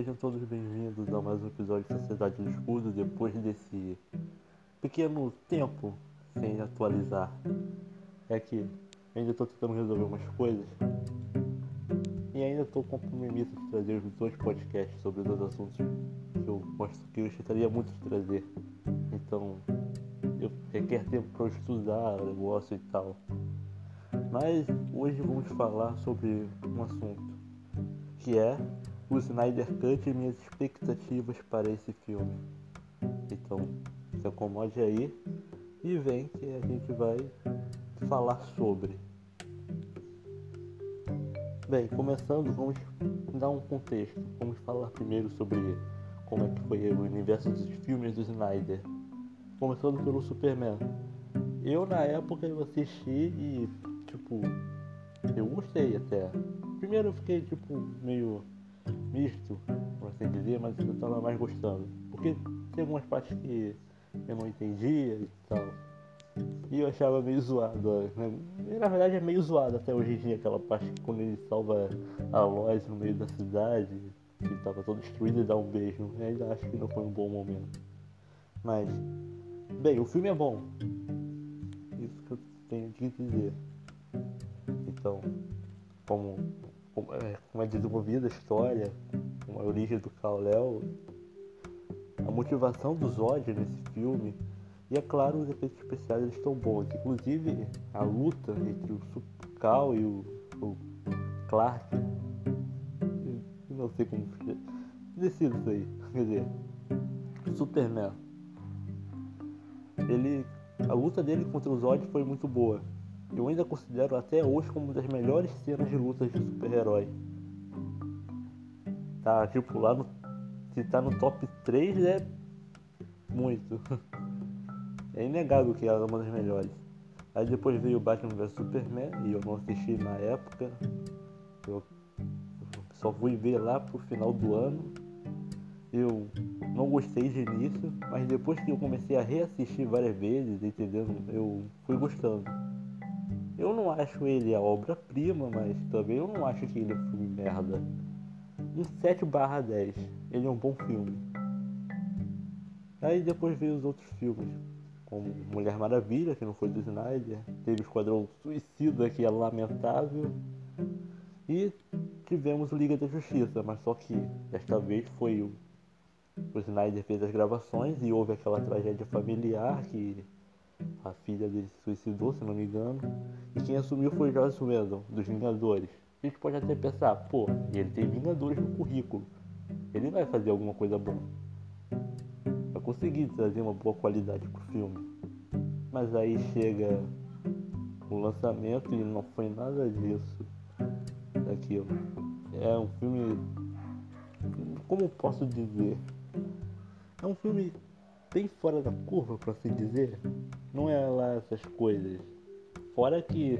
sejam todos bem-vindos a mais um episódio de Sociedade do Escudo depois desse pequeno tempo sem atualizar. É que ainda estou tentando resolver umas coisas e ainda estou com o compromisso de trazer os dois podcasts sobre dois assuntos que eu, que eu gostaria muito de trazer. Então, eu requer tempo para estudar o negócio e tal. Mas hoje vamos falar sobre um assunto que é o Snyder Cut e minhas expectativas para esse filme. Então, se acomode aí e vem que a gente vai falar sobre. Bem, começando, vamos dar um contexto. Vamos falar primeiro sobre como é que foi o universo dos filmes do Snyder. Começando pelo Superman. Eu na época eu assisti e tipo eu gostei até. Primeiro eu fiquei tipo meio misto, por assim dizer, mas eu tava mais gostando. Porque tem algumas partes que eu não entendia e tal. E eu achava meio zoado. Né? Na verdade é meio zoado até hoje em dia aquela parte quando ele salva a Lois no meio da cidade, que estava todo destruído e dá um beijo. Eu ainda acho que não foi um bom momento. Mas, bem, o filme é bom. Isso que eu tenho que dizer. Então, como como é, como é desenvolvida a história, como a origem do Kal-El, a motivação do Zod nesse filme, e é claro, os efeitos especiais eles estão bons. Inclusive, a luta entre o Kal e o, o Clark, eu não sei como decido isso aí, quer dizer, Superman. Ele, a luta dele contra o Zod foi muito boa eu ainda considero até hoje como uma das melhores cenas de lutas de super-herói. Tá, tipo, lá no. Se tá no top 3 é muito. É inegável que ela é uma das melhores. Aí depois veio o Batman vs Superman e eu não assisti na época. Eu só fui ver lá pro final do ano. Eu não gostei de início, mas depois que eu comecei a reassistir várias vezes, entendendo, eu fui gostando. Eu não acho ele a obra-prima, mas também eu não acho que ele é um filme merda. Um 7 barra 10. Ele é um bom filme. Aí depois veio os outros filmes, como Mulher Maravilha, que não foi do Snyder, teve o Esquadrão Suicida, que é lamentável, e tivemos Liga da Justiça, mas só que desta vez foi o, o Snyder fez as gravações e houve aquela tragédia familiar que a filha dele se suicidou, se não me engano. E quem assumiu foi Joss Whedon, dos Vingadores. A gente pode até pensar, pô, ele tem Vingadores no currículo. Ele vai fazer alguma coisa boa. Vai conseguir trazer uma boa qualidade pro filme. Mas aí chega o lançamento e não foi nada disso. Daquilo. É um filme. Como posso dizer? É um filme bem fora da curva, por assim dizer. Não é lá essas coisas. Fora que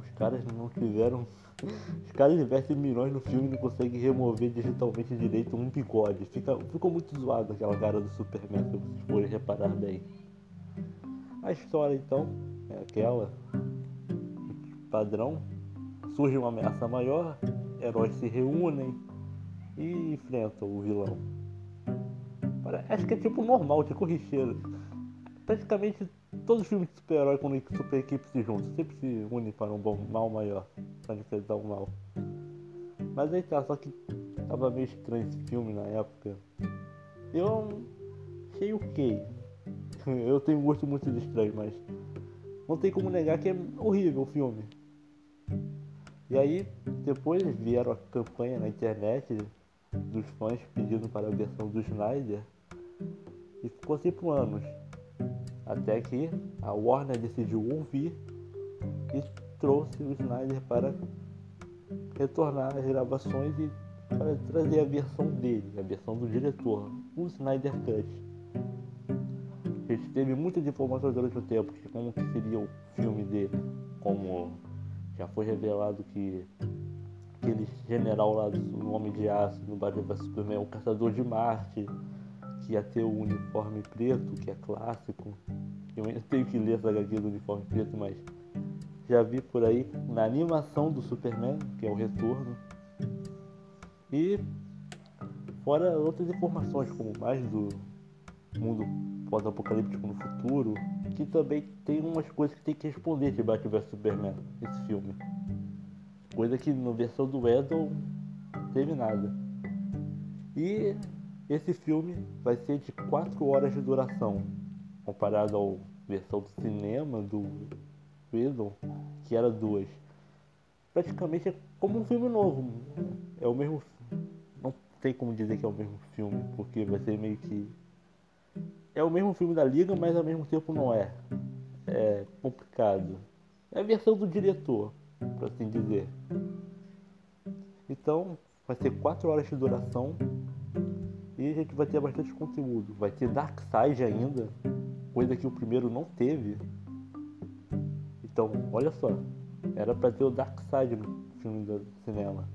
os caras não tiveram. Os caras investem milhões no filme e não conseguem remover digitalmente direito um bigode. Fica, ficou muito zoado aquela cara do Superman, se vocês forem reparar bem. A história então é aquela padrão. Surge uma ameaça maior, heróis se reúnem e enfrentam o vilão. Acho que é tipo normal, tipo corricheiro. Praticamente todos os filmes de super-herói a super equipe se juntam, sempre se unem para um bom mal maior, para enfrentar o mal. Mas aí tá, só que tava meio estranho esse filme na época. Eu achei ok. Eu tenho um gosto muito estranho, mas não tem como negar que é horrível o filme. E aí depois vieram a campanha na internet dos fãs pedindo para a versão do Snyder e ficou assim por anos. Até que a Warner decidiu ouvir e trouxe o Snyder para retornar às gravações e para trazer a versão dele, a versão do diretor, o Snyder Cut. A gente teve muitas informações durante o tempo de como que seria o filme dele, como já foi revelado que aquele general lá do Homem de Aço no Batman Superman, o Caçador de Marte, que ia ter o uniforme preto, que é clássico. Eu ainda tenho que ler essa HQ do uniforme preto, mas já vi por aí na animação do Superman, que é o retorno. E Fora outras informações, como mais do mundo pós-apocalíptico no futuro, que também tem umas coisas que tem que responder de Batman vs Superman nesse filme. Coisa que na versão do Edel não teve nada. E esse filme vai ser de 4 horas de duração, comparado à versão do cinema do Edel, que era duas. Praticamente é como um filme novo. É o mesmo. Não tem como dizer que é o mesmo filme, porque vai ser meio que é o mesmo filme da Liga, mas ao mesmo tempo não é. É complicado. É a versão do diretor, por assim dizer. Então, vai ter 4 horas de duração e a gente vai ter bastante conteúdo. Vai ter Darkseid ainda, coisa que o primeiro não teve. Então, olha só, era para ter o Darkseid no filme do cinema.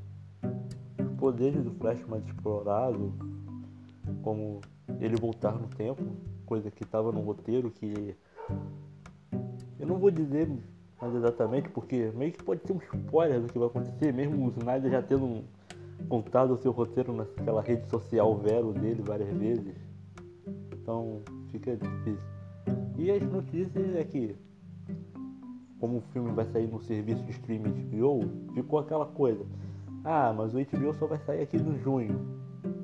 Os poderes do Flash mais explorado, como ele voltar no tempo, coisa que estava no roteiro que eu não vou dizer mais exatamente porque meio que pode ser um spoiler do que vai acontecer, mesmo o Snyder já tendo contado o seu roteiro naquela rede social Vero dele várias vezes. Então fica difícil. E as notícias é que como o filme vai sair no serviço de streaming HBO, ficou aquela coisa. Ah, mas o HBO só vai sair aqui no junho.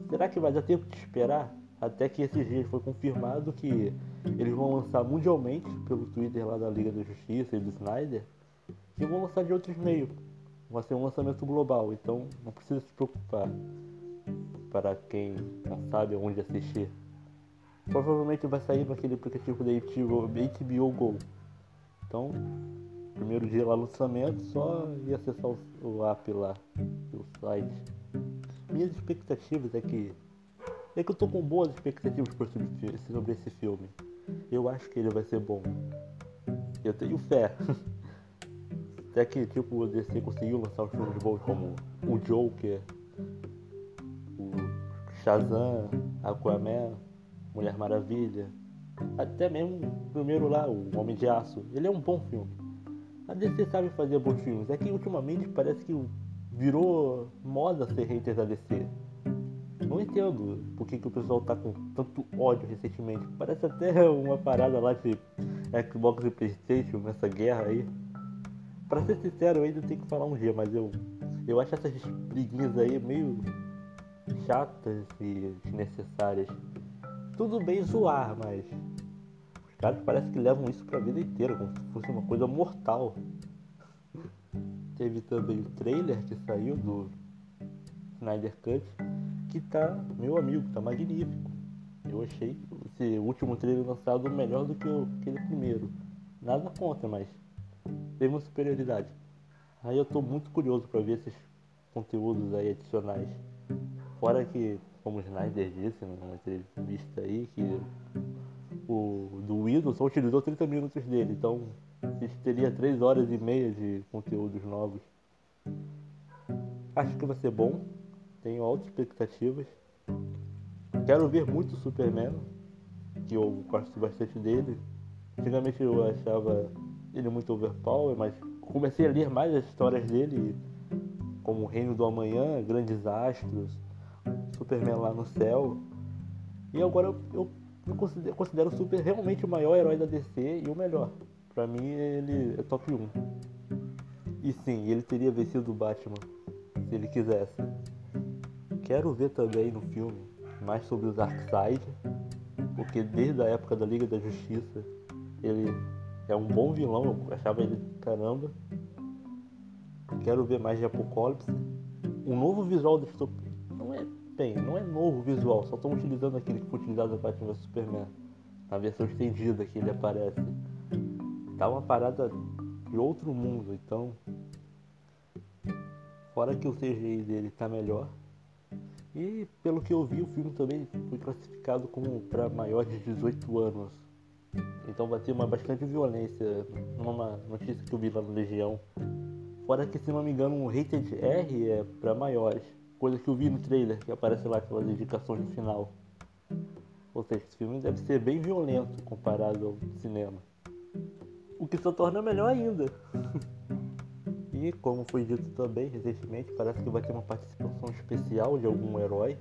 Será que vai dar tempo de esperar? Até que esses dias foi confirmado que eles vão lançar mundialmente pelo Twitter lá da Liga da Justiça e do Snyder e vão lançar de outros meios. Vai ser um lançamento global, então não precisa se preocupar para quem não sabe onde assistir. Provavelmente vai sair naquele aplicativo da HBO, HBO Go. Então, primeiro dia lá no lançamento, só ir acessar o, o app lá, o site. Minhas expectativas é que é que eu tô com boas expectativas sobre esse filme. Eu acho que ele vai ser bom. Eu tenho fé. Até que tipo o DC conseguiu lançar os filmes bons como o Joker, o Shazam, Aquaman, Mulher Maravilha, até mesmo o primeiro lá, o Homem de Aço. Ele é um bom filme. A DC sabe fazer bons filmes. É que ultimamente parece que virou moda ser hater da DC. Não entendo por que, que o pessoal tá com tanto ódio recentemente. Parece até uma parada lá de Xbox e Playstation nessa guerra aí. Pra ser sincero, eu ainda tenho que falar um dia, mas eu, eu acho essas briguinhas aí meio chatas e desnecessárias. Tudo bem zoar, mas os caras parece que levam isso pra vida inteira, como se fosse uma coisa mortal. Teve também o trailer que saiu do Snyder Cut que tá, meu amigo, tá magnífico. Eu achei esse último trailer lançado melhor do que o, aquele primeiro. Nada contra, mas teve uma superioridade. Aí eu tô muito curioso para ver esses conteúdos aí adicionais. Fora que, como o Snyder disse numa entrevista aí, que o do Windows só utilizou 30 minutos dele, então teria 3 horas e meia de conteúdos novos. Acho que vai ser bom tenho altas expectativas. Quero ver muito Superman, que eu gosto bastante dele. Antigamente eu achava ele muito overpower, mas comecei a ler mais as histórias dele, como o Reino do Amanhã, Grandes Astros, Superman lá no céu. E agora eu, eu considero, considero o Super realmente o maior herói da DC e o melhor. Pra mim ele é top 1. E sim, ele teria vencido o Batman se ele quisesse. Quero ver também no filme mais sobre o Darkseid, porque desde a época da Liga da Justiça ele é um bom vilão, eu achava ele caramba. Quero ver mais de Apocalipse. Um novo visual do Distopia. Não é bem, não é novo visual, só estão utilizando aquele que foi utilizado no Batman Superman. Na versão estendida que ele aparece. Tá uma parada de outro mundo, então. Fora que o CGI dele tá melhor. E pelo que eu vi, o filme também foi classificado como para maiores de 18 anos. Então vai ter uma bastante violência numa notícia que eu vi lá no Legião. Fora que se não me engano o rated R é para maiores. Coisa que eu vi no trailer, que aparece lá pelas indicações no final. Ou seja, esse filme deve ser bem violento comparado ao cinema. O que só torna melhor ainda. E como foi dito também recentemente, parece que vai ter uma participação especial de algum herói.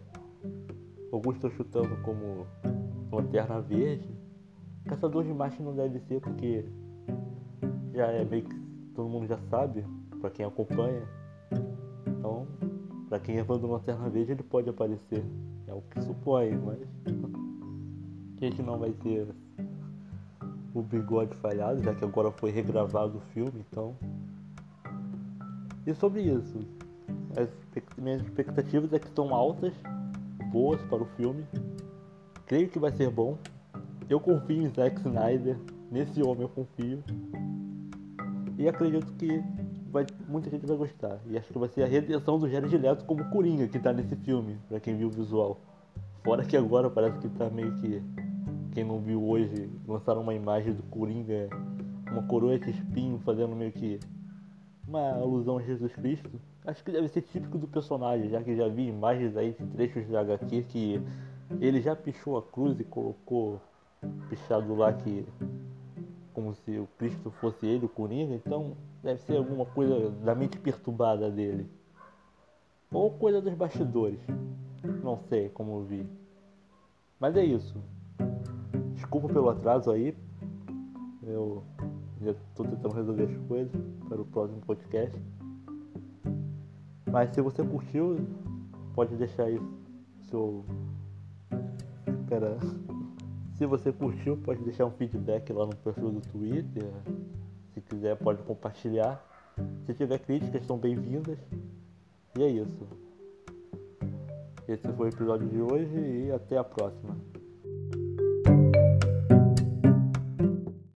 Alguns estão chutando como Lanterna Verde. Caçador de Marte não deve ser porque já é meio que todo mundo já sabe, para quem acompanha. Então, para quem é fã do Lanterna Verde, ele pode aparecer. É o que supõe, mas a gente não vai ter o bigode falhado, já que agora foi regravado o filme, então. E sobre isso, as minhas expectativas é que estão altas, boas para o filme. Creio que vai ser bom. Eu confio em Zack Snyder, nesse homem eu confio. E acredito que vai, muita gente vai gostar. E acho que vai ser a redenção do Jared Leto como Coringa que tá nesse filme, para quem viu o visual. Fora que agora parece que tá meio que quem não viu hoje, lançaram uma imagem do Coringa, uma coroa de espinho, fazendo meio que uma alusão a Jesus Cristo. Acho que deve ser típico do personagem, já que já vi imagens aí de trechos de HQ que ele já pichou a cruz e colocou pichado lá que como se o Cristo fosse ele, o Coringa, então deve ser alguma coisa da mente perturbada dele. Ou coisa dos bastidores. Não sei como vi. Mas é isso. Desculpa pelo atraso aí. Eu já estou tentando resolver as coisas para o próximo podcast. Mas se você curtiu, pode deixar aí seu. Espera. Se você curtiu, pode deixar um feedback lá no perfil do Twitter. Se quiser, pode compartilhar. Se tiver críticas, são bem-vindas. E é isso. Esse foi o episódio de hoje e até a próxima.